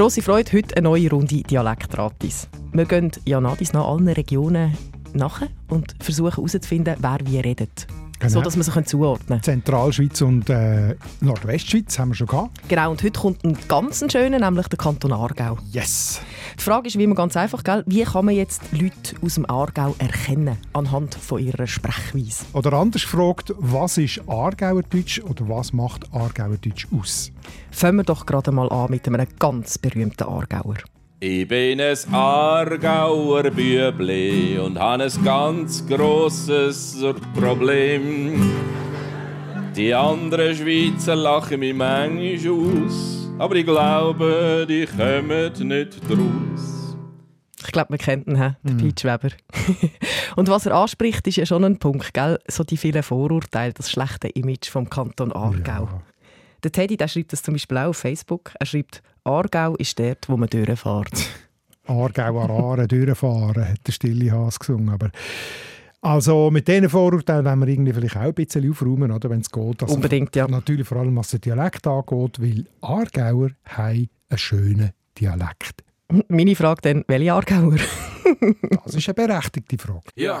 Grosse Freude, heute eine neue Runde Dialektratis. Wir gehen ja nach allen Regionen nach und versuchen herauszufinden, wer wie redet. Genau. So, dass man sich zuordnen kann. Zentralschweiz und äh, Nordwestschweiz haben wir schon gehabt. Genau, und heute kommt ein ganz schöner, nämlich der Kanton Aargau. Yes! Die Frage ist wie immer ganz einfach, gell? wie kann man jetzt Leute aus dem Aargau erkennen, anhand von ihrer Sprechweise? Oder anders gefragt, was ist Aargauerdeutsch oder was macht Aargauerdeutsch aus? Fangen wir doch gerade mal an mit einem ganz berühmten Aargauer. Ich bin ein Aargauer Bübli und habe ein ganz grosses Problem. Die anderen Schweizer lachen mich manchmal aus, aber ich glaube, die kommen nicht draus. Ich glaube, wir kennen ihn, der mm. Pete Weber. und was er anspricht, ist ja schon ein Punkt, gell? so die vielen Vorurteile, das schlechte Image vom Kanton Aargau. Ja. Der Teddy der schreibt das zum Beispiel auch auf Facebook. Er schreibt, Aargau ist dort, wo man durchfährt. Aargau an Aare durchfahren, hat der stille Haas gesungen. Aber also mit diesen Vorurteilen wollen wir irgendwie vielleicht auch ein bisschen aufräumen, oder, wenn es geht. Also Unbedingt, ja. Natürlich vor allem, was den Dialekt angeht, weil Aargauer haben einen schönen Dialekt. Meine Frage dann, welche Aargauer? das ist eine berechtigte Frage. Ja.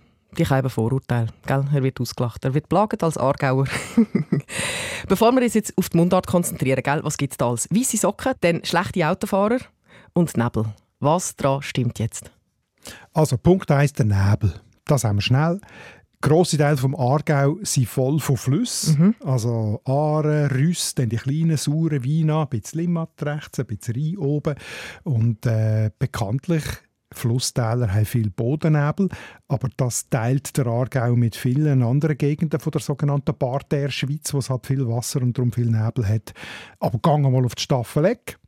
die haben Vorurteile. Gell? Er wird ausgelacht. Er wird plagt als Aargauer. Bevor wir uns jetzt auf die Mundart konzentrieren, gell? was gibt es da als weiße Socken, dann schlechte Autofahrer und Nebel. Was daran stimmt jetzt? Also Punkt 1, der Nebel. Das haben wir schnell. Grosse Teile vom Aargau sind voll von Flüssen. Mhm. Also Aare, Rüss, dann die kleinen, sauren Weine, ein bisschen Limmat rechts, ein bisschen Rhein oben. Und äh, bekanntlich Flusstäler haben viel Bodennebel, aber das teilt der Aargau mit vielen anderen Gegenden von der sogenannten Bartär-Schweiz, wo es halt viel Wasser und darum viel Nebel hat. Aber gang mal auf die Staffeleck,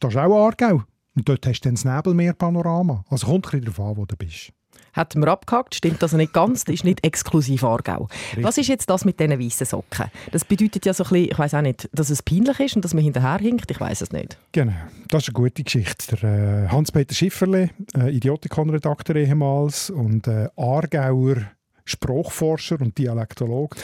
das ist auch Aargau. Und dort hast du dann das Nebelmeerpanorama. Also kommt ein bisschen darauf an, wo du bist hätten wir abgehakt. Stimmt also nicht ganz, das ist nicht exklusiv Aargau. Richtig. Was ist jetzt das mit diesen weißen Socken? Das bedeutet ja so ein bisschen, ich weiß auch nicht, dass es peinlich ist und dass man hinterherhinkt, ich weiß es nicht. Genau, das ist eine gute Geschichte. Der äh, Hans-Peter Schifferle, äh, Idiotikon-Redakteur ehemals und äh, Aargauer Sprachforscher und Dialektolog,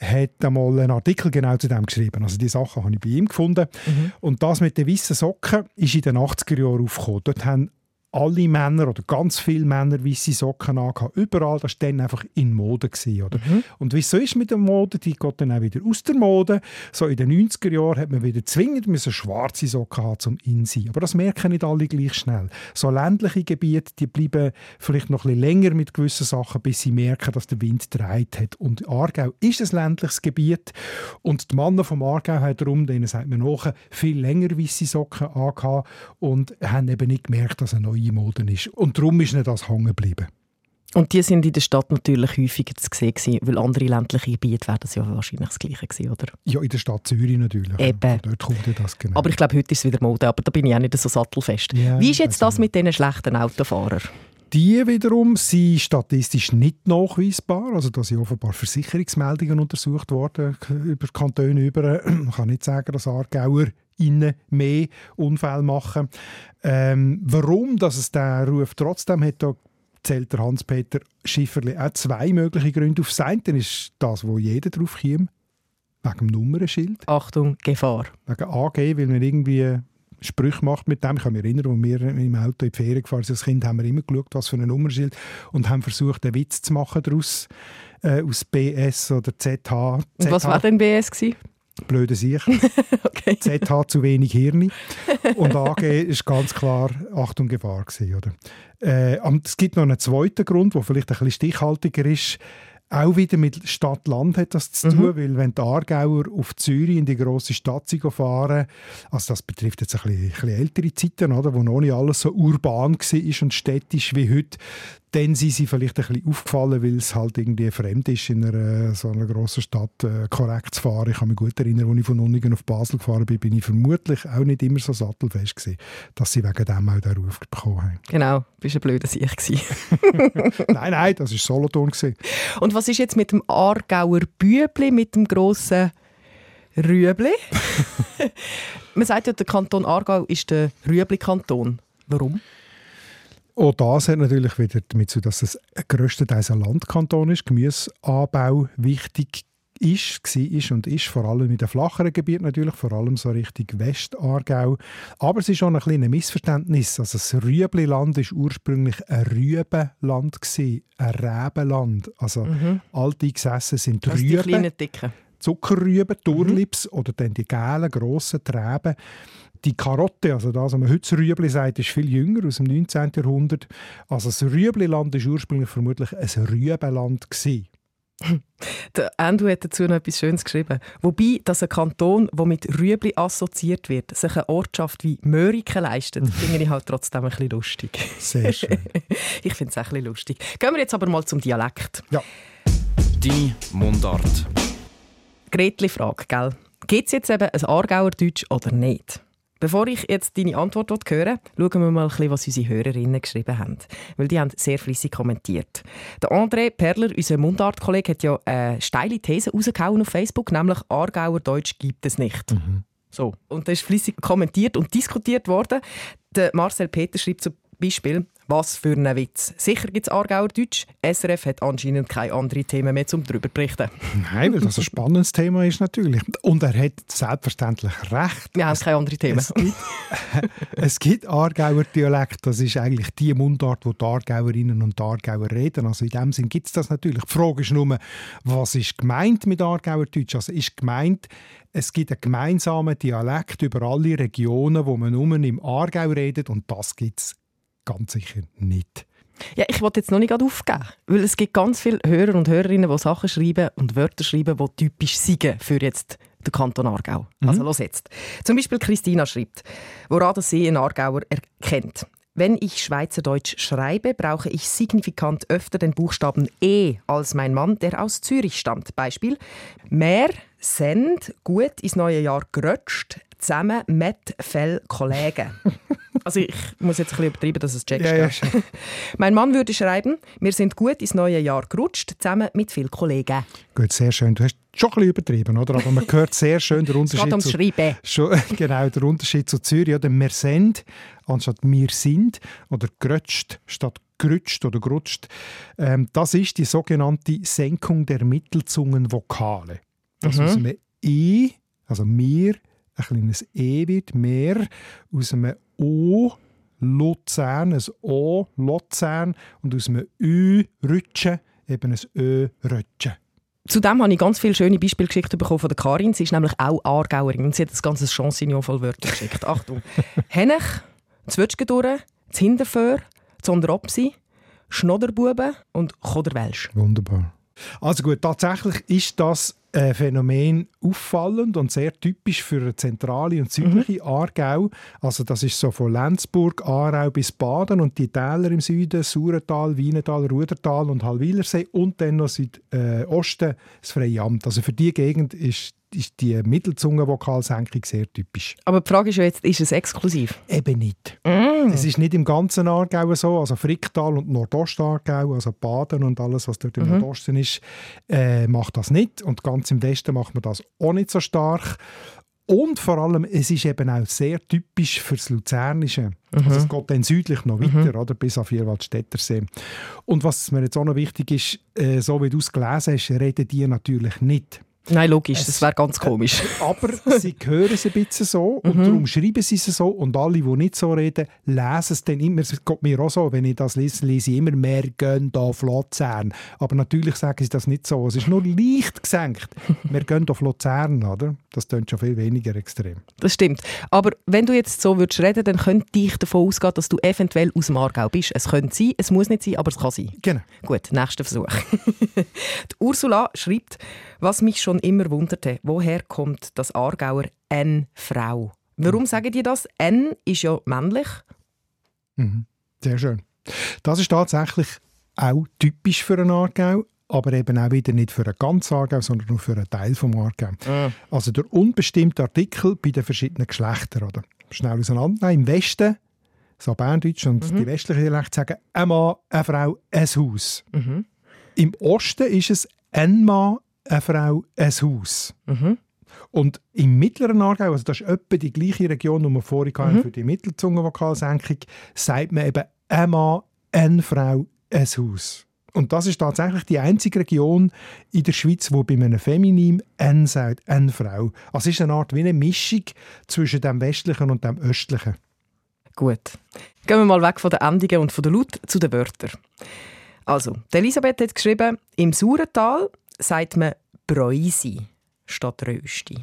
hat einmal einen Artikel genau zu dem geschrieben. Also die Sachen habe ich bei ihm gefunden. Mhm. Und das mit den weißen Socken ist in den 80er Jahren aufgekommen. Dort haben alle Männer oder ganz viele Männer weiße Socken angehabt. Überall, das war dann einfach in Mode. Gewesen, oder? Mhm. Und wie es so ist mit der Mode, die geht dann auch wieder aus der Mode. So in den 90er Jahren hat man wieder zwingend müssen schwarze Socken haben zum Insein. Aber das merken nicht alle gleich schnell. So ländliche Gebiete, die bleiben vielleicht noch ein bisschen länger mit gewissen Sachen, bis sie merken, dass der Wind dreht hat. Und Aargau ist ein ländliches Gebiet und die Männer vom Aargau haben darum, denen sagt man nach, viel länger weiße Socken angehabt und haben eben nicht gemerkt, dass eine neue neue Mode ist. Und darum ist nicht das hängen geblieben. Und die sind in der Stadt natürlich häufiger zu sehen, weil andere ländliche Gebiete wären das ja wahrscheinlich das Gleiche gewesen, oder? Ja, in der Stadt Zürich natürlich. Eben. Dort kommt ja das genau. Aber ich glaube, heute ist es wieder Mode, aber da bin ich auch nicht so sattelfest. Ja, Wie ist jetzt das mit diesen schlechten Autofahrern? Die wiederum sind statistisch nicht nachweisbar. Also da sind offenbar Versicherungsmeldungen untersucht worden über Kantone über. Man kann nicht sagen, dass Aargauer innen mehr Unfälle machen. Ähm, warum dass es der Ruf trotzdem hat, da zählt der Hans-Peter Schifferli auch zwei mögliche Gründe auf. Das eine ist das, wo jeder drauf kommt, wegen dem Nummernschild. Achtung, Gefahr. Wegen AG, weil man irgendwie Sprüche macht mit dem. Ich kann mich erinnern, als wir im Auto in die Ferien gefahren sind als Kind, haben wir immer geschaut, was für ein Nummernschild und haben versucht, einen Witz zu machen daraus, äh, aus BS oder ZH. Und was war denn BS? Gewesen? Blöde Sicht. okay. Z hat zu wenig Hirn. Und AG ist ganz klar Achtung Gefahr gewesen, oder? Äh, es gibt noch einen zweiten Grund, der vielleicht ein bisschen stichhaltiger ist. Auch wieder mit Stadt-Land hat das zu tun, mhm. weil wenn die Aargauer auf Zürich in die grosse Stadt fahren, also das betrifft jetzt ein bisschen, ein bisschen ältere Zeiten, oder, wo noch nicht alles so urban war und städtisch wie heute, dann sind sie vielleicht ein bisschen aufgefallen, weil es halt irgendwie fremd ist, in einer, so einer grossen Stadt äh, korrekt zu fahren. Ich kann mich gut erinnern, als ich von Unningen auf Basel gefahren bin, bin ich vermutlich auch nicht immer so sattelfest gewesen, dass sie wegen dem auch den Ruf bekommen haben. Genau, bist ein blöder Sieg Nein, nein, das war Solothurn. Gewesen. Und was ist jetzt mit dem Aargauer Bübli, mit dem grossen Rüebli? Man sagt ja, der Kanton Aargau ist der Rüebli-Kanton. Warum? Auch das hat natürlich wieder damit zu dass es grösstenteils ein Landkanton ist, Gemüseanbau wichtig ist, war und ist, vor allem in den flacheren Gebieten natürlich, vor allem so Richtung Westaargau. Aber es ist schon ein kleines Missverständnis. Also das Rüebliland war ursprünglich ein Rübenland, ein Rebenland. Also mhm. alte gesessen sind Rüben. Die kleinen, dicken. Zuckerrüben, Turlips mhm. oder dann die gelben, grossen Treben. Die Karotte, also das, was man heute Rüebli sagt, ist viel jünger, aus dem 19. Jahrhundert. Also das Rüebliland war ursprünglich vermutlich ein Rübenland. Der Andrew hat dazu noch etwas Schönes geschrieben. Wobei, dass ein Kanton, der mit Rüebli assoziiert wird, sich eine Ortschaft wie Möriken leistet, finde ich halt trotzdem ein bisschen lustig. Sehr schön. ich finde es auch ein bisschen lustig. Gehen wir jetzt aber mal zum Dialekt. Ja. Die Mundart. Gretli-Frage, gell? Gibt es jetzt eben ein Aargauer Deutsch oder nicht? Bevor ich jetzt deine Antwort höre, schauen wir mal ein bisschen, was unsere Hörerinnen geschrieben haben. Weil die haben sehr flüssig kommentiert. Der André Perler, unser Mundart-Kollege, hat ja eine steile These rausgehauen auf Facebook, nämlich Aargauer Deutsch gibt es nicht. Mhm. So. Und das ist flüssig kommentiert und diskutiert worden. Der Marcel Peter schreibt zum Beispiel, was für ein Witz. Sicher gibt es Aargauer Deutsch. SRF hat anscheinend keine anderen Themen mehr, um darüber zu berichten. Nein, weil das ein spannendes Thema ist natürlich. Und er hat selbstverständlich recht. Wir haben keine anderen Themen. Es gibt, es gibt Aargauer Dialekt. Das ist eigentlich die Mundart, wo die Aargauerinnen und die Aargauer reden. Also in dem Sinn gibt es das natürlich. Die Frage ist nur, was ist gemeint mit Aargauer Deutsch? Also ist gemeint, es gibt einen gemeinsamen Dialekt über alle Regionen, wo man nur im Aargau redet und das gibt es ganz sicher nicht. Ja, ich wollte jetzt noch nicht aufgeben, weil es gibt ganz viele Hörer und Hörerinnen, die Sachen schreiben und Wörter schreiben, die typisch sind für jetzt den Kanton Aargau. Mhm. Also los jetzt. Zum Beispiel Christina schreibt, woran das sie einen Aargauer erkennt. Wenn ich Schweizerdeutsch schreibe, brauche ich signifikant öfter den Buchstaben E als mein Mann, der aus Zürich stammt. Beispiel: Mehr, send, gut ins neue Jahr gerutscht, zusammen mit Fell Kollegen. Also ich muss jetzt ein bisschen übertreiben, dass es checkst. Ja, ja, mein Mann würde schreiben, wir sind gut ins neue Jahr gerutscht, zusammen mit vielen Kollegen. Gut, sehr schön. Du hast schon ein bisschen übertrieben, oder? Aber man hört sehr schön den Unterschied. Es geht Schreiben. Schon, genau, der Unterschied zu Zürich. Oder wir sind anstatt wir sind oder gerutscht statt gerutscht oder gerutscht. Ähm, das ist die sogenannte Senkung der Mittelzungenvokale. Das mhm. aus einem I, also mir, ein kleines E wird, mehr, aus einem O Luzern, ein O Luzern und aus einem Ü Rutschen eben ein Ö Rutschen. Zudem habe ich ganz viele schöne Beispiele geschickt bekommen von der Karin. Sie ist nämlich auch Aargauerin und sie hat das ganze Chansignon voll Wörter geschickt. Achtung. Hennech, Zwetschgendurre, Hinterföhr, Zonderopsi, Schnodderbuben und Choderwelsch. Wunderbar. Also gut, tatsächlich ist das ein Phänomen auffallend und sehr typisch für eine zentrale und südliche mhm. Aargau. Also das ist so von Lenzburg, Aarau bis Baden und die Täler im Süden, Saurental, Wienetal, Rudertal und Hallwilersee und dann noch Südosten äh, das Freie Amt. Also für die Gegend ist ist die Mittelzungenvokalsenkung sehr typisch. Aber die Frage ist ja jetzt, ist es exklusiv? Eben nicht. Mm. Es ist nicht im ganzen Aargau so, also Fricktal und Nordostargau, also Baden und alles, was dort im mhm. Nordosten ist, äh, macht das nicht. Und ganz im Westen macht man das auch nicht so stark. Und vor allem, es ist eben auch sehr typisch fürs Luzernische. Mhm. Also es geht dann südlich noch weiter, mhm. oder, bis auf Vierwaldstättersee. Und was mir jetzt auch noch wichtig ist, äh, so wie du es gelesen hast, reden die natürlich nicht Nein, logisch, es, das wäre ganz komisch. Aber sie hören es ein bisschen so und mhm. darum schreiben sie es so und alle, die nicht so reden, lesen es dann immer. Es geht mir auch so, wenn ich das lese, lese ich immer «mehr gehen auf Luzern». Aber natürlich sagen sie das nicht so. Es ist nur leicht gesenkt. «Wir gehen auf Luzern», oder? Das klingt schon viel weniger extrem. Das stimmt. Aber wenn du jetzt so würdest reden, dann könnte ich davon ausgehen, dass du eventuell aus dem Aargau bist. Es könnte sein, es muss nicht sein, aber es kann sein. Genau. Gut, nächster Versuch. Ursula schreibt, was mich schon immer wunderte, woher kommt das Aargauer N-Frau? Warum mhm. sagen die das? N ist ja männlich. Mhm. Sehr schön. Das ist tatsächlich auch typisch für einen Aargau, aber eben auch wieder nicht für einen ganzen Aargau, sondern nur für einen Teil vom Aargau. Ah. Also der unbestimmte Artikel bei den verschiedenen Geschlechtern. Oder? Schnell auseinandernehmen. Im Westen, so Berndeutsch und die westlichen Dialekte sagen ein Mann, eine Frau, ein Haus. Mhm. Im Osten ist es ein Mann, eine Frau, ein Haus. Mhm. Und im mittleren Aargau, also das ist etwa die gleiche Region, die wir vorhin hatten für die Mittelzungenvokalsenkung, sagt man eben ein Mann, eine Frau, ein Haus. Und das ist tatsächlich die einzige Region in der Schweiz, wo bei einem Feminim «n» sagt, «n» Frau. Also es ist eine Art wie eine Mischung zwischen dem westlichen und dem östlichen. Gut. Gehen wir mal weg von den Endungen und von der Laut zu den Wörtern. Also, Elisabeth hat geschrieben, im Saurental sagt man Bräusi statt Rösti.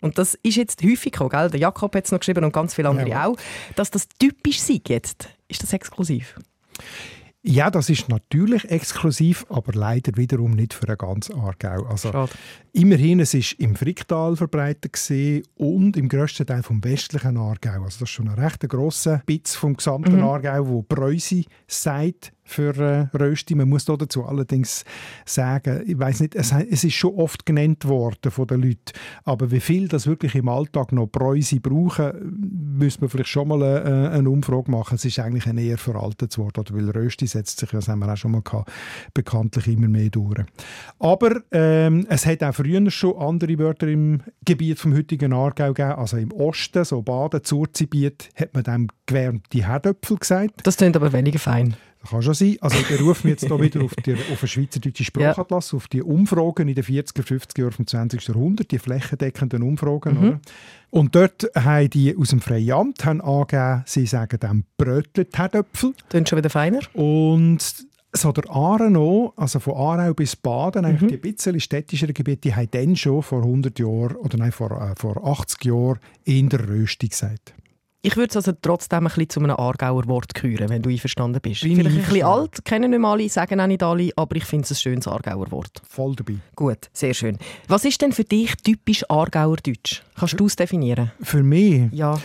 Und das ist jetzt häufig gekommen, gell? Der Jakob hat es noch geschrieben und ganz viele andere Jawohl. auch. Dass das typisch sei jetzt, ist das exklusiv? Ja, das ist natürlich exklusiv, aber leider wiederum nicht für einen ganz Aargau. Also, Schade. Immerhin, es ist im Fricktal verbreitet und im grössten Teil vom westlichen Aargau. Also das ist schon ein recht grosser Bitz vom gesamten Mhm. Aargau, wo Preußi sagt für äh, Rösti. Man muss da dazu allerdings sagen, ich weiß nicht, es, es ist schon oft genannt worden von den Leuten, aber wie viel das wirklich im Alltag noch Preußi brauchen, müsste man vielleicht schon mal äh, eine Umfrage machen. Es ist eigentlich ein eher veraltetes Wort, oder weil Rösti setzt sich, das haben wir auch schon mal gehabt, bekanntlich immer mehr durch. Aber ähm, es hat auch früher schon andere Wörter im Gebiet vom heutigen Aargau gegeben. Also im Osten, so Baden, Zurzibiet, hat man dem gewärmte Herdöpfel gesagt. Das klingt aber weniger fein. Das kann schon sein. Also ich berufe mich jetzt hier wieder auf, die, auf den Schweizerdeutschen Sprachatlas, auf die Umfragen in den 40er, 50er Jahren vom 20. Jahrhundert, die flächendeckenden Umfragen. Oder? Und dort haben die aus dem Freien Amt haben angegeben, sie sagen dem Brötlet Herdöpfel. Klingt schon wieder feiner. Und so der Aare auch, also von Aarau bis Baden, eigentlich die ein bisschen städtischeren Gebiete, die haben dann schon vor 100 Jahren, oder nein, vor, äh, vor 80 Jahren in der Rösti gesagt. Ich würde es also trotzdem ein bisschen zu einem Aargauer Wort gehören, wenn du einverstanden bist. Bin ich Vielleicht ein bisschen alt, kennen nicht alle, sagen auch nicht alle, aber ich finde es ein schönes Aargauer Wort. Voll dabei. Gut, sehr schön. Was ist denn für dich typisch Aargauer Deutsch? Kannst du es definieren? Für mich Ja.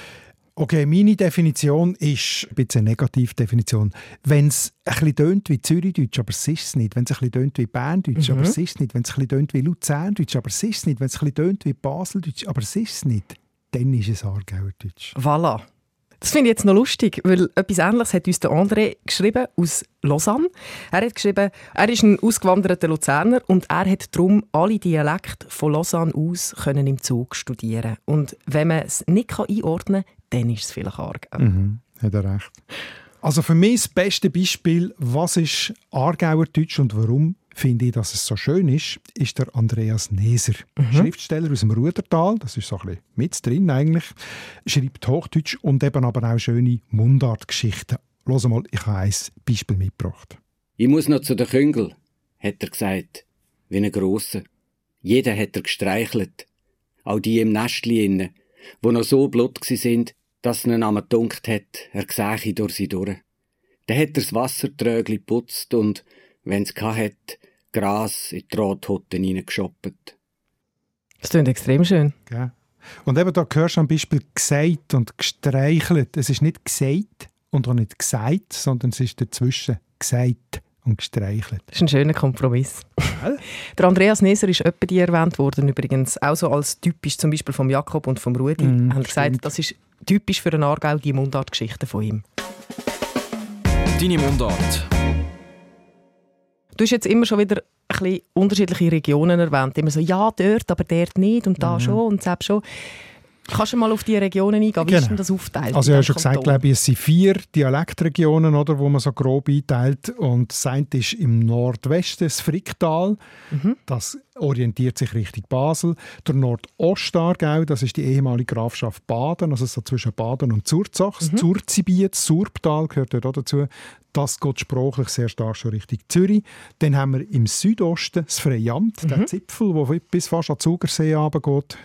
Okay, meine Definition ist ein bisschen eine Negativdefinition. Wenn es ein bisschen tönt wie Zürichdeutsch, aber es ist es nicht. Wenn es ein bisschen tönt wie Berndeutsch, aber es ist es nicht. Wenn es ein bisschen tönt wie Luzerndeutsch, aber es ist es nicht. Wenn es ein bisschen tönt wie Baseldeutsch, aber es ist es nicht. Dann ist es Aargauerdeutsch. Voilà. Das finde ich jetzt noch lustig, weil etwas Ähnliches hat uns der André geschrieben aus Lausanne. Er hat geschrieben, er ist ein ausgewanderter Luzerner und er hat darum alle Dialekte von Lausanne aus können im Zug studieren. Und wenn man es nicht kann einordnen kann, dann ist es vielleicht Aargau. Mhm, hat er recht. Also für mich das beste Beispiel, was ist Aargauerdeutsch und warum finde ich, dass es so schön ist, ist der Andreas Neser. Schriftsteller aus dem Rudertal, das ist so ein bisschen mit drin eigentlich, schreibt Hochdeutsch und eben aber auch schöne Mundartgeschichten. Los mal, ich habe ein Beispiel mitgebracht. Ich muss noch zu den Küngel, hat er gesagt, wie ein Grosser. Jeder hat er gestreichelt. Auch die im Nestli inne, wo noch so blut gsi sind, dass ihnen am gedunkt hat, er sähe durch sie durch. Dann hat er das Wassertrögli putzt und, wenn's hat, Gras in die Rothutten hineingeschoppt. Das klingt extrem schön. Gell? Und eben da hörst du am Beispiel gesagt und gestreichelt. Es ist nicht gesagt und auch nicht gesagt, sondern es ist dazwischen gesagt und gestreichelt. Das ist ein schöner Kompromiss. der Andreas Neser ist öppe die erwähnt worden, übrigens auch so als typisch zum Beispiel vom Jakob und vom Rudi. Mm, haben gesagt, das ist typisch für einen Aargau, die Mundartgeschichten von ihm. Deine Mundart. Du hast jetzt immer schon wieder ein bisschen unterschiedliche Regionen erwähnt. Immer so, ja, dort, aber dort nicht und Mhm. da schon und selbst schon. Kannst du mal auf die Regionen eingehen? Wie ist Genau. denn das aufteilt? Also ich habe schon gesagt, Kanton? glaube ich, es sind vier Dialektregionen, oder, wo man so grob einteilt. Und das eine ist im Nordwesten das Fricktal. Mhm. Das orientiert sich Richtung Basel. Der Nordostargau, das ist die ehemalige Grafschaft Baden, also so zwischen Baden und Zurzach. Mhm. Zurzibiet, Surbtal gehört dort auch dazu. Das geht sprachlich sehr stark schon Richtung Zürich. Dann haben wir im Südosten das Freiamt, Mhm. der Zipfel, der bis fast an Zugersee runtergeht,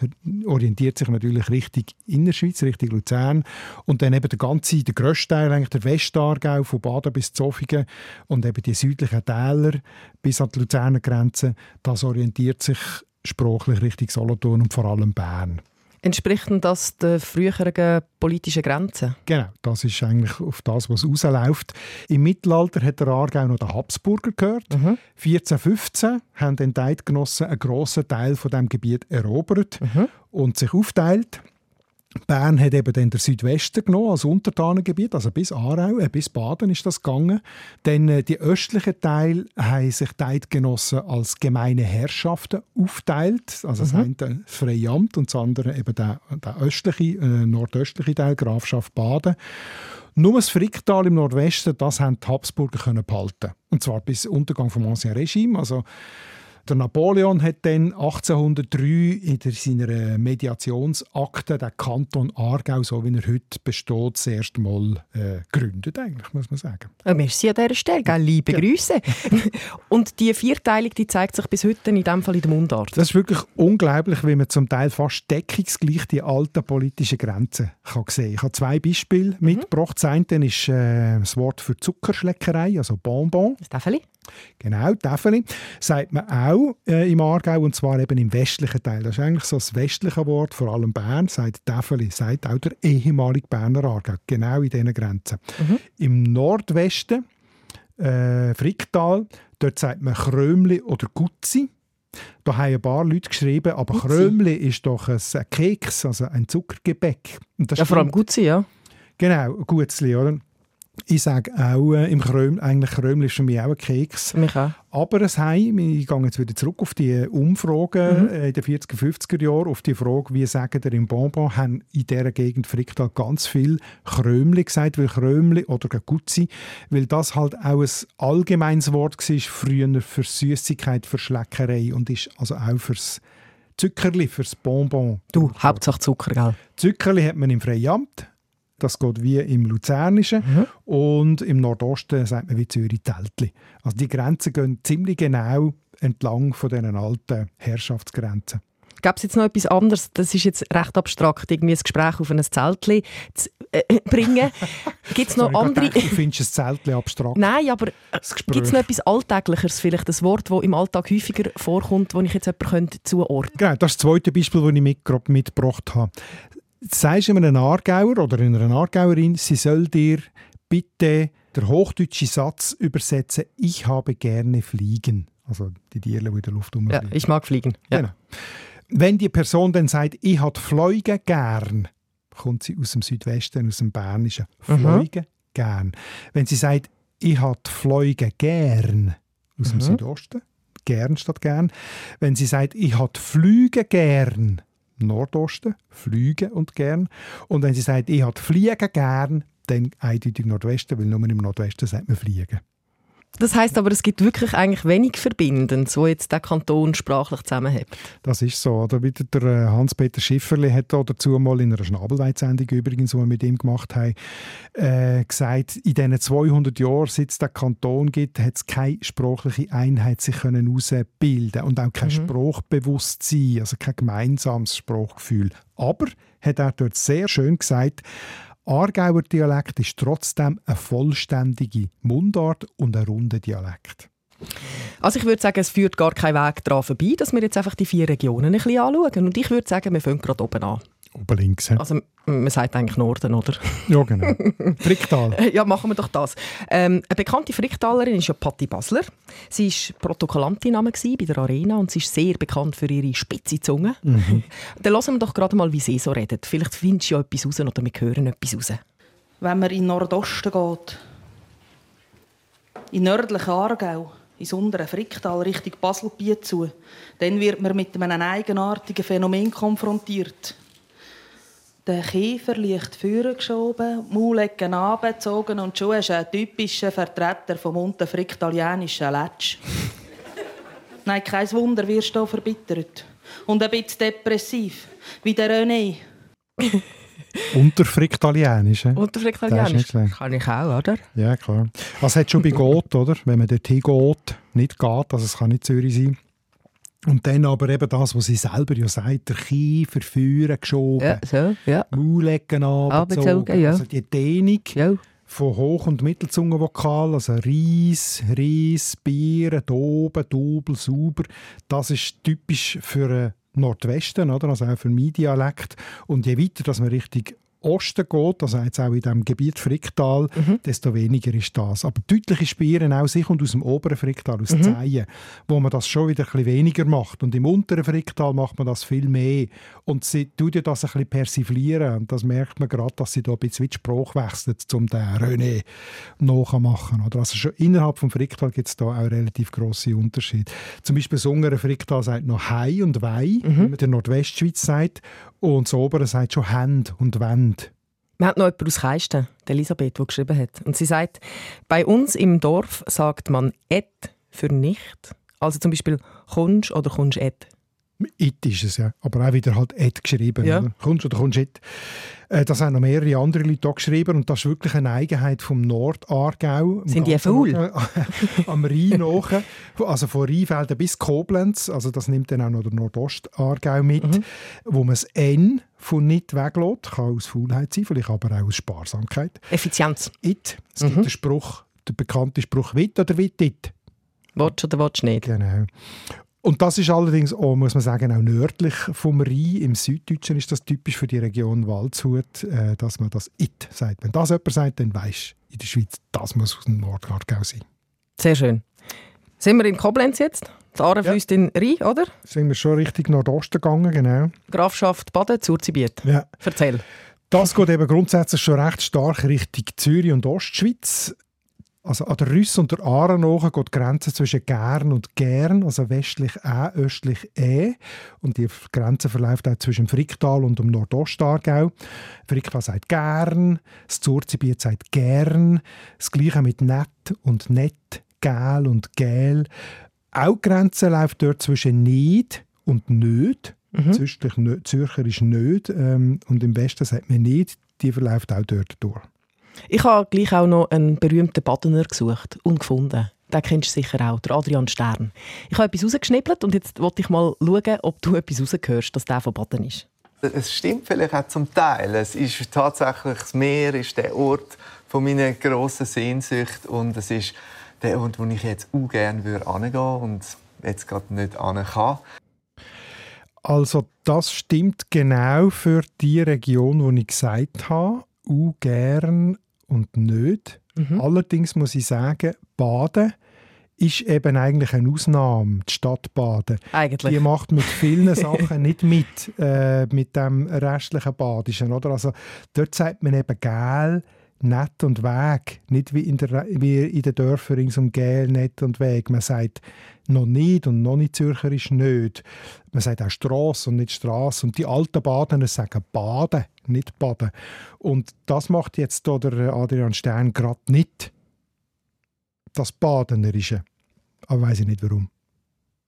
orientiert sich natürlich Richtung Innerschweiz, Richtung Luzern. Und dann eben der ganze, der grösste Teil, eigentlich der Westargau, von Baden bis Zofingen und eben die südlichen Täler bis an die Luzerner Grenze, das orientiert sich sprachlich Richtung Solothurn und vor allem Bern. Entspricht denn das den früheren politischen Grenzen? Genau, das ist eigentlich auf das, was rausläuft. Im Mittelalter hat der Aargau noch den Habsburger gehört. Mhm. 1415 haben die Eidgenossen einen grossen Teil von dem Gebiet erobert mhm. und sich aufteilt. Bern hat eben dann der Südwesten genommen als Untertanengebiet, also bis Aarau, äh, bis Baden ist das gegangen. Dann äh, die östlichen Teile haben sich die Eidgenossen als gemeine Herrschaften aufteilt, also das mhm. eine das Freie Amt und das andere eben der, der östliche, äh, nordöstliche Teil, Grafschaft Baden. Nur das Fricktal im Nordwesten, das haben die Habsburger können behalten. Und zwar bis Untergang vom Ancien Regime, also der Napoleon hat dann 1803 in seiner Mediationsakte den Kanton Aargau, so wie er heute besteht, das erste Mal äh, gegründet, eigentlich, muss man sagen. Ja, merci an dieser Stelle, gell? liebe ja. Grüße. Und die Vierteilung die zeigt sich bis heute in dem Fall in der Mundart. Das ist wirklich unglaublich, wie man zum Teil fast deckungsgleich die alten politischen Grenzen kann sehen Ich habe zwei Beispiele mhm. mitgebracht. Das eine ist äh, das Wort für Zuckerschleckerei, also Bonbon. Das Täfeli? Genau, Täfeli. Sagt man auch äh, im Aargau, und zwar eben im westlichen Teil. Das ist eigentlich so das westliche Wort, vor allem Bern, sagt Täfeli, sagt auch der ehemalige Berner Aargau, genau in diesen Grenzen. Mhm. Im Nordwesten, äh, Fricktal, dort sagt man Krömli oder Gutzi. Da haben ein paar Leute geschrieben, aber Gutzi. Krömli ist doch ein Keks, also ein Zuckergebäck. ja, vor allem Gutzi, ja. Genau, Gutzli, oder? Ich sage auch, äh, im Kröm, eigentlich Krömel ist für mich auch ein Keks. Mich auch. Aber es Heim, ich gehe jetzt wieder zurück auf die Umfragen mhm. Äh, in den 40er, 50er Jahren, auf die Frage, wie sagen der im Bonbon, haben in dieser Gegend Fricktal ganz viel Krömli gesagt, weil Krömli oder Gutzi, weil das halt auch ein allgemeines Wort war früher für Süßigkeit, für Schleckerei und ist also auch fürs Zuckerli, fürs Bonbon. Du, Hauptsache Zucker, gell? Zuckerli hat man im Freiamt, das geht wie im Luzernischen. Mhm. Und im Nordosten sagt man wie Zürich-Teltli. Also die Grenzen gehen ziemlich genau entlang von diesen alten Herrschaftsgrenzen. Gäbe es jetzt noch etwas anderes? Das ist jetzt recht abstrakt, irgendwie ein Gespräch auf ein Zeltli zu äh, bringen. Gibt es noch andere... Gedacht, du findest ein Zeltli abstrakt? Nein, aber äh, gibt es noch etwas Alltäglicheres, vielleicht ein Wort, das im Alltag häufiger vorkommt, das ich jetzt jemanden zuordnen könnte? Genau, das ist das zweite Beispiel, das ich mitgebracht habe sagst du einem Aargauer oder einer Aargauerin, sie soll dir bitte den hochdeutschen Satz übersetzen, ich habe gerne fliegen. Also die Tiere, die in der Luft rumfliegen. Ja, ich mag fliegen. Ja. Genau. Wenn die Person dann sagt, ich habe Fliegen gern, kommt sie aus dem Südwesten, aus dem Bernischen. Fliegen mhm. gern. Wenn sie sagt, ich habe Fliegen gern, aus dem mhm. Südosten, gern statt gern. Wenn sie sagt, ich habe Flüge gern, Nordosten, fliegen und gern. Und wenn sie sagt, ich habe fliegen gern, dann eindeutig Nordwesten, weil nur im Nordwesten sagt man fliegen. Das heißt aber, es gibt wirklich eigentlich wenig Verbindendes, wo jetzt der Kanton sprachlich zusammenhält. Das ist so. Oder wieder der äh, Hans-Peter Schifferli hat dazu mal in einer Schnabelweitsendung übrigens, die wir mit ihm gemacht haben, äh, gesagt, in diesen 200 Jahren, seit es den Kanton gibt, hat es keine sprachliche Einheit sich können herausbilden und auch kein mhm. Sprachbewusstsein, also kein gemeinsames Sprachgefühl. Aber, hat er dort sehr schön gesagt, Aargauer Dialekt ist trotzdem eine vollständige Mundart und ein runder Dialekt. Also ich würde sagen, es führt gar keinen Weg daran vorbei, dass wir jetzt einfach die vier Regionen ein bisschen anschauen. Und ich würde sagen, wir fangen gerade oben an. Oben links. He? Also man sagt eigentlich Norden, oder? Ja, genau. Fricktal. ja, machen wir doch das. Ähm, eine bekannte Fricktalerin ist ja Patti Basler. Sie war Protokollantin bei der Arena und sie ist sehr bekannt für ihre spitze Zunge. Mhm. Dann hören wir doch gerade mal, wie sie so redet. Vielleicht findest du ja etwas raus oder wir hören etwas raus. Wenn man in den Nordosten geht, in nördlichen Aargau, ins untere Fricktal Richtung Baselbiet zu, dann wird man mit einem eigenartigen Phänomen konfrontiert. Der Käfer leicht vorgeschoben, Maulecken abgezogen und schon ist ein typischer Vertreter vom unterfriktalienischen Letsch. Nein, kein Wunder, wirst du verbittert. Und ein bisschen depressiv, wie der René. Unterfriktalienisch, eh? Unterfriktalienisch, kann ich auch, oder? Ja, klar. Was hat schon bei geht, oder? Wenn man dort hingeht, nicht geht, also es kann nicht Zürich sein, und dann aber eben das, was sie selber ja sagt, der Kiefer führen geschoben, ja, so, ja. Maulecken abgezogen, ja. also die Dehnung ja. von Hoch- und Mittelzungenvokal, also Reis, Reis, Bieren, Doben, Dobel, Sauber, das ist typisch für Nordwesten, oder? also auch für meinen Dialekt. Und je weiter dass man Richtung Osten geht, also jetzt auch in dem Gebiet Fricktal, mhm. desto weniger ist das. Aber deutliche Spieren auch sich und aus dem oberen Fricktal, aus mhm. Zeien, wo man das schon wieder ein bisschen weniger macht. Und im unteren Fricktal macht man das viel mehr. Und sie tut ja das ein bisschen persiflieren. Und das merkt man gerade, dass sie da ein bisschen die Sprache wechselt, um den René nachzumachen. Oder? Also schon innerhalb des Fricktal gibt es da auch relativ grosse Unterschiede. Zum Beispiel das untere Fricktal sagt noch Hei und Wei, mhm. wie man in Nordwestschweiz sagt. Und das obere sagt schon Hand und Wend. Wir haben noch jemanden aus Keisten, Elisabeth, die geschrieben hat. Und sie sagt, bei uns im Dorf sagt man «et» für «nicht». Also zum Beispiel «Kunsch» oder «Kunsch et». It ist es ja, aber auch wieder halt «et» geschrieben. Ja. Oder? «Kunsch» oder «Kunsch et». Äh, das haben noch mehrere andere Leute auch geschrieben und das ist wirklich eine Eigenheit vom Nordaargau. Sind die faul? Am Rhein nach, also von Rheinfelden bis Koblenz, also das nimmt dann auch noch der Nordostaargau mit, mhm. wo man das N von nicht weglässt, kann aus Faulheit sein, vielleicht aber auch aus Sparsamkeit. Effizienz. It. Es gibt mhm. den Spruch, der bekannte Spruch «Wit oder wit it?» Willst oder willst nicht? Genau. Und das ist allerdings auch, muss man sagen, auch nördlich vom Rhein. Im Süddeutschen ist das typisch für die Region Waldshut, äh, dass man das «it» sagt. Wenn das jemand sagt, dann weisst in der Schweiz, das muss aus dem Nordgargau sein. Sehr schön. Sind wir in Koblenz jetzt? Die Aare fließt ja. in Rhein, oder? Sind wir schon Richtung Nordosten gegangen, genau. Grafschaft Baden, Zurzibiet. Ja. Erzähl. Das geht eben grundsätzlich schon recht stark Richtung Zürich und Ostschweiz. Also an der Rüss und der Aare nach geht die Grenze zwischen Gern und Gern, also westlich Ä, östlich E. Und die Grenze verläuft auch zwischen Fricktal und dem Nordostargau. Fricktal sagt Gern, das Zurzibiet sagt Gern. Das gleiche mit Nett und Nett, Gel und Gel. Auch die Grenze läuft dort zwischen Nicht und Nöt. Mhm. Zürcher ist Nöt ähm, und im Westen sagt man nicht. Die verläuft auch dort durch. Ich habe gleich auch noch einen berühmten Badener gesucht und gefunden. Den kennst du sicher auch, der Adrian Stern. Ich habe etwas rausgeschnippelt und jetzt wollte ich mal schauen, ob du etwas rausgehörst, dass der von Baden ist. Es stimmt vielleicht auch zum Teil. Es ist tatsächlich, das Meer ist der Ort von meiner grossen Sehnsucht und es ist der Ort, wo ich jetzt auch gerne hingehen würde und jetzt gerade nicht hin kann. Also das stimmt genau für die Region, die ich gesagt habe. Auch gern und nicht. Mhm. Allerdings muss ich sagen, Baden ist eben eigentlich eine Ausnahme, die Stadt Baden. Eigentlich. Die macht mit vielen Sachen nicht mit, äh, mit dem restlichen Badischen. Oder? Also, dort sagt man eben «gel», «nett» und «weg». Nicht wie in, der, wie in den Dörfern rings um «gel», «nett» und «weg». Man sagt noch nicht und noch nicht Zürcherisch nicht. Man sagt auch Strasse und nicht Straße. Und die alten Badener sagen Baden, nicht Baden. Und das macht jetzt der Adrian Stern gerade nicht. Das Badenerische. Aber weiß ich nicht warum.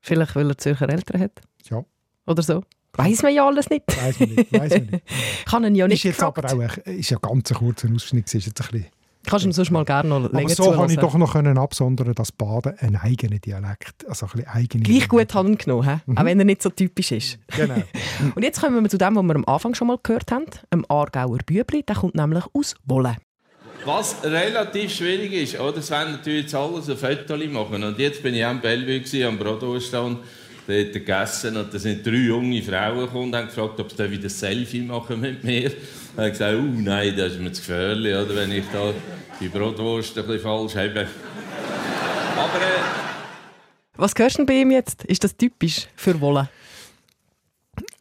Vielleicht, weil er Zürcher Eltern hat? Ja. Oder so? Weiß man ja alles nicht. Weiß man nicht. Weiss man nicht. Kann ihn ja nicht Ist jetzt gefragt. aber auch ein, ist ja ganz ein kurzer Ausschnitt. Ist jetzt ein bisschen Kannst du ihm sonst mal gerne noch länger Aber so kann ich doch noch können absondern, dass Baden ein eigener Dialekt, also ein bisschen eigene Gleich gut handgenommen, mhm. auch wenn er nicht so typisch ist. Genau. Und jetzt kommen wir zu dem, was wir am Anfang schon mal gehört haben, dem Aargauer Bübli, der kommt nämlich aus Wolle. Was relativ schwierig ist, oder? das wollen natürlich jetzt alles ein Foto machen. Und jetzt bin ich am Bellevue, am Bratwurststand, da hat gegessen und da sind drei junge Frauen gekommen und haben gefragt, ob sie wieder ein Selfie machen mit mir. Da habe ich gesagt, oh nein, das ist mir zu gefährlich, oder, wenn ich da die Brotwurst ein bisschen falsch habe. Aber... Äh, Was hörst du bei ihm jetzt? Ist das typisch für Wolle?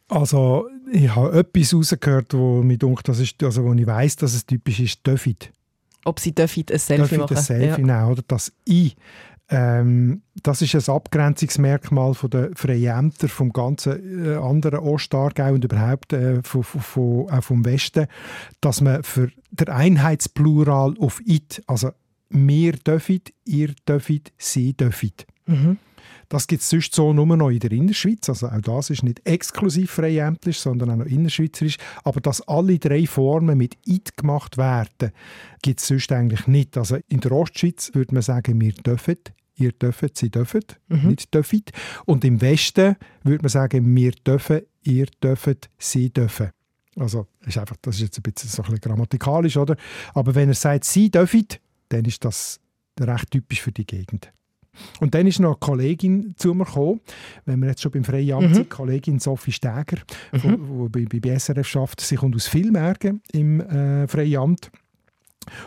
Also, ich habe etwas rausgehört, wo mir denkt, das ist, also wo ich weiss, dass es typisch ist, dürfen. Ob sie dürfen ein Selfie machen? ein Selfie ja. nehmen, oder? Das «I» Ähm, das ist ein Abgrenzungsmerkmal von der Freiämter vom ganzen äh, anderen Ostargau und überhaupt äh, von, von, auch vom Westen, dass man für der Einheitsplural auf «it», also «wir dürfen», «ihr dürft», «sie dürfen». Mhm. Das gibt es sonst so nur noch in der Innerschweiz. Also auch das ist nicht exklusiv freiämtlich, sondern auch noch innerschweizerisch. Aber dass alle drei Formen mit «it» gemacht werden, gibt es sonst eigentlich nicht. Also in der Ostschweiz würde man sagen, wir dürfen, ihr dürft, sie dürfen, mhm. nicht dürfen. Und im Westen würde man sagen, wir dürfen, ihr dürft, sie dürfen. Also ist einfach, das ist jetzt ein bisschen, so ein bisschen grammatikalisch, oder? Aber wenn er sagt, sie dürfen, dann ist das recht typisch für die Gegend. Und dann ist noch eine Kollegin zu mir gekommen, wenn wir jetzt schon beim freien Amt Mhm. sind, Kollegin Sophie Steger, die bei, bei BSRF schafft. Sie kommt aus Filmärgen im äh, freien Amt.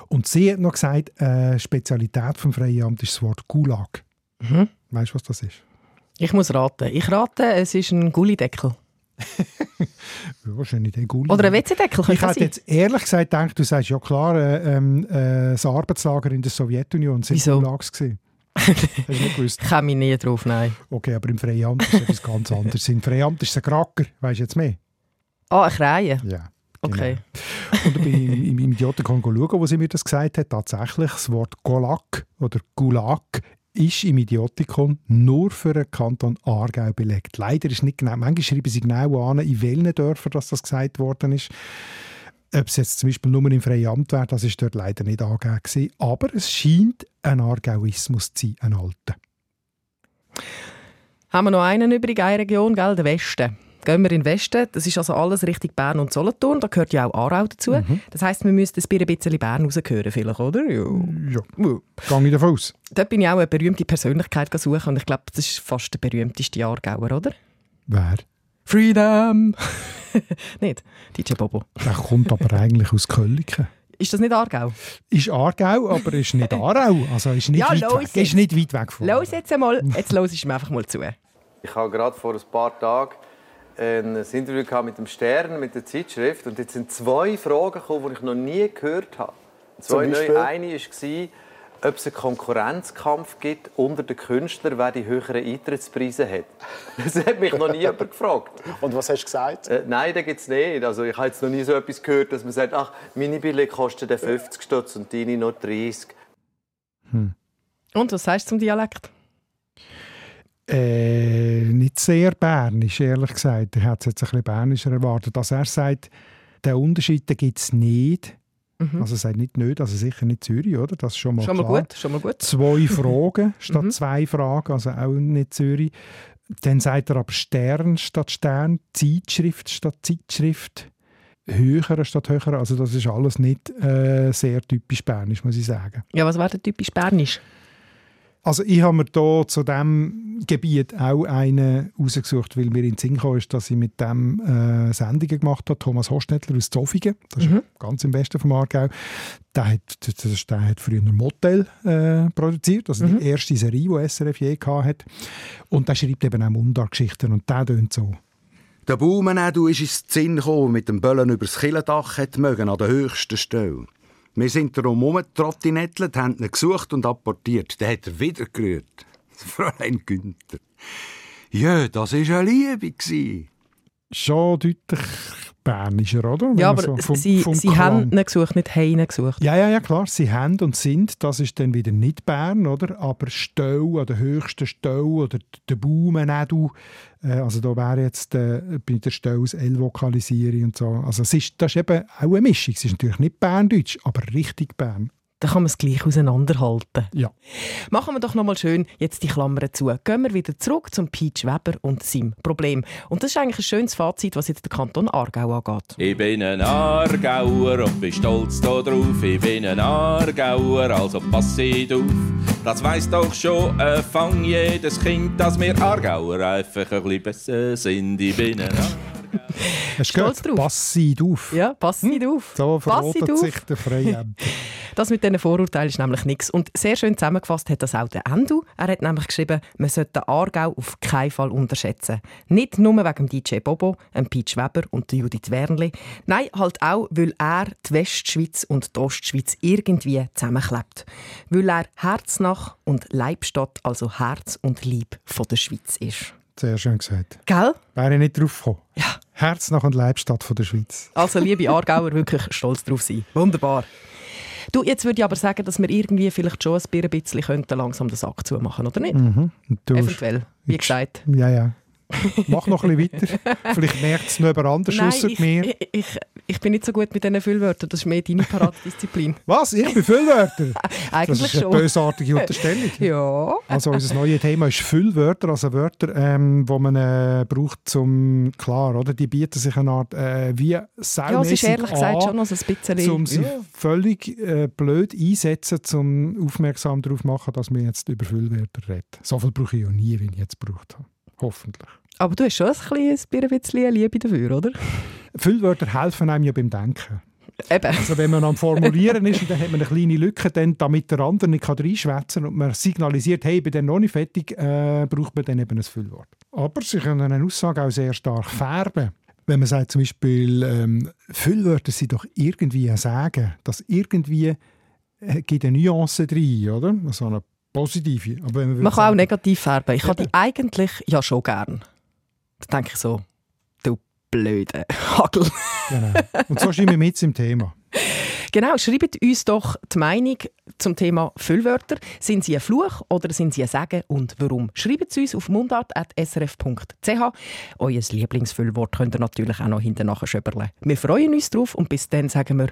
Und sie hat noch gesagt, äh, Spezialität vom freien Amt ist das Wort Gulag. Mhm. Weißt du, was das ist? Ich muss raten. Ich rate, es ist ein Gullideckel. Ja, wahrscheinlich der Gulag. Oder ein WC-Deckel, Ich hätte jetzt ehrlich gesagt gedacht, du sagst, ja klar, äh, ähm, äh, das Arbeitslager in der Sowjetunion sind Wieso? Gulags gewesen. Hast du nicht gewusst? Ich komme nie drauf, nein. Okay, aber im Freiamt ist etwas ganz anderes. Im Freiamt ist es ein Kracker, weißt du jetzt mehr? Ah, eine Krähe. Ja. Okay. Und ich bin im, im, im Idiotenkon schauen, wo sie mir das gesagt hat. Tatsächlich, das Wort Golak oder Gulag ist im Idiotikon nur für den Kanton Aargau belegt. Leider ist nicht genau, manchmal schreiben sie genau an, in welchen Dörfern das, das gesagt worden ist. Ob es jetzt zum Beispiel nur im freien Amt wäre, das ist dort leider nicht angegeben. Aber es scheint ein Aargauismus zu sein, ein alter. Haben wir noch einen übrig, eine Region, gell? der Westen. Gehen wir in den Westen, das ist also alles Richtung Bern und Solothurn, da gehört ja auch Aarau dazu. Das heisst, wir müssten ein bisschen Bern rausgehören vielleicht, oder? Ja. Ja, Ja. gehe ich davon aus. Dort bin ich auch eine berühmte Persönlichkeit suchen und ich glaube, das ist fast der berühmteste Aargauer, oder? Wer? Freedom! nicht? DJ Bobo. Der kommt aber eigentlich aus Kölliken. Ist das nicht Aargau? Ist Aargau, aber ist nicht Aarau. Also ist nicht, Ja, weit, weg. jetzt. ist nicht weit weg von Los jetzt einmal, jetzt los ich mir einfach mal zu. Ich habe gerade vor ein paar Tagen ein Interview gehabt mit dem Stern, mit der Zeitschrift. Und jetzt sind zwei Fragen gekommen, die ich noch nie gehört habe. Zwei neue. Eine war, ob es einen Konkurrenzkampf gibt unter den Künstlern, wer die höheren Eintrittspreise hat. Das hat mich noch nie jemand gefragt. Und was hast du gesagt? Äh, nein, das gibt es nicht. Also ich habe jetzt noch nie so etwas gehört, dass man sagt, ach, meine Billette kostet 50 Stutz und deine nur 30. Und was sagst du zum Dialekt? Äh, nicht sehr bernisch, ehrlich gesagt. Ich hätte es jetzt ein bisschen bernischer erwartet. Dass er sagt, den Unterschied gibt es nicht. Also er sagt nicht nicht, also sicher nicht Zürich, oder? Das ist schon mal Schon mal klar. gut, schon mal gut. Zwei Fragen statt Mhm. zwei Fragen, also auch nicht Zürich. Dann sagt er aber Stern statt Stern, Zeitschrift statt Zeitschrift, höher statt höher. Also das ist alles nicht äh, sehr typisch bernisch, muss ich sagen. Ja, was wäre denn typisch bernisch? Also ich habe mir da zu diesem Gebiet auch einen rausgesucht, weil mir in den Sinn gekommen ist, dass ich mit dem äh, Sendungen gemacht habe. Thomas Hostnettler aus Zofingen, das ist Mhm. ganz im Westen vom Aargau. Der hat, das ist, der hat früher ein Motel äh, produziert, also Mhm. die erste Serie, die SRF je hatte. Und der schreibt eben auch Mundartgeschichten und der tönt so. Der Baumenädu ist ins Zinn gekommen, mit dem Böllen übers Killendach hat mögen, an der höchsten Stelle. Wir sind darum herumgetrottinettelt, haben ihn gesucht und apportiert. Dann hat er wieder gerührt. Fräulein Günther. Ja, das war eine Liebe. Schon deutlich bernischer, oder? Wenn Ja, aber so vom- sie, vom sie haben ihn gesucht, nicht haben gesucht. Ja, ja, ja, klar. Sie haben und sind, das ist dann wieder nicht Bern, oder? Aber Stau an der höchsten Stau oder der Baumenedu, äh, also da wäre jetzt äh, bei der Stau das L-Vokalisierung und so. Also es ist, das ist eben auch eine Mischung. Es ist natürlich nicht Berndeutsch, aber richtig Bern. Dann kann man es gleich auseinanderhalten. Ja. Machen wir doch noch mal schön jetzt die Klammern zu. Gehen wir wieder zurück zum Peach Weber und seinem Problem. Und das ist eigentlich ein schönes Fazit, was jetzt der Kanton Aargau angeht. Ich bin ein Aargauer und bin stolz da drauf. Ich bin ein Aargauer, also passet auf. Das weiss doch schon, äh, fang jedes Kind, dass wir Aargauer einfach ein bisschen besser sind. Ich bin ein Aargauer. Hast du gehört? drauf. Pass nicht auf. Ja, pass nicht auf. So verrotet sich der Freie. Das mit diesen Vorurteilen ist nämlich nichts. Und sehr schön zusammengefasst hat das auch der Endu. Er hat nämlich geschrieben, man sollte den Aargau auf keinen Fall unterschätzen. Nicht nur wegen DJ Bobo, dem Peach Weber und Judith Wernli. Nein, halt auch, weil er die Westschweiz und die Ostschweiz irgendwie zusammenklebt. Weil er Herznach und Leibstadt, also Herz und Lieb von der Schweiz ist. Sehr schön gesagt. Gell? Wäre ich nicht drauf gekommen. Ja. Herz nach und Leibstadt von der Schweiz. Also, liebe Aargauer, wirklich stolz drauf sein. Wunderbar. Du, jetzt würde ich aber sagen, dass wir irgendwie vielleicht schon ein bisschen langsam den Sack zumachen, oder nicht? Mhm. Eventuell, wie gesagt. Ja, ja. Mach noch ein bisschen weiter. Vielleicht merkt es noch jemand anders außer mir. Ich, ich, ich bin nicht so gut mit diesen Füllwörtern. Das ist mehr deine Paradedisziplin. Was? Ich bin Füllwörter? Eigentlich das ist eine bösartige Unterstellung. ja. Also unser neues Thema ist Füllwörter, also Wörter, ähm, die man äh, braucht zum, klar, oder? Die bieten sich eine Art, äh, wie saumässig Ja, es ist ehrlich an, gesagt schon noch so ein bisschen... um sie ja. völlig äh, blöd einsetzen, um aufmerksam darauf zu machen, dass wir jetzt über Füllwörter reden. So viel brauche ich ja nie, wie ich jetzt gebraucht habe. Hoffentlich. Aber du hast schon ein, kleines, ein bisschen Liebe dafür, oder? Füllwörter helfen einem ja beim Denken. Eben. Also wenn man am Formulieren ist und dann hat man eine kleine Lücke, dann, damit der andere nicht reinschwätzen kann und man signalisiert, hey, bin dann noch nicht fertig, äh, braucht man dann eben ein Füllwort. Aber sie können eine Aussage auch sehr stark färben. Wenn man sagt zum Beispiel, ähm, Füllwörter sind doch irgendwie ein Sagen, dass irgendwie äh, gibt eine Nuance drin, oder? Also eine positive. Aber wenn man, Man kann auch sagen, negativ färben. Ich habe Eben. die eigentlich ja schon gern. Da denke ich so, du blöde Hagel. Genau. Und so sind wir mit im Thema. Genau, schreibt uns doch die Meinung zum Thema Füllwörter. Sind sie ein Fluch oder sind sie ein Sagen und warum? Schreibt es uns auf mundart.srf.ch. Euer Lieblingsfüllwort könnt ihr natürlich auch noch hinten schöberle. Wir freuen uns drauf und bis dann sagen wir,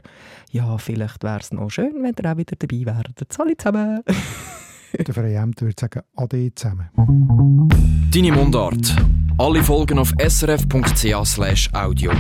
ja, vielleicht wäre es noch schön, wenn ihr auch wieder dabei wärt. Alle zusammen. Der Freie Ämter würde sagen, Ade zusammen. Deine Mundart. Alle Folgen auf srf.ch/audio.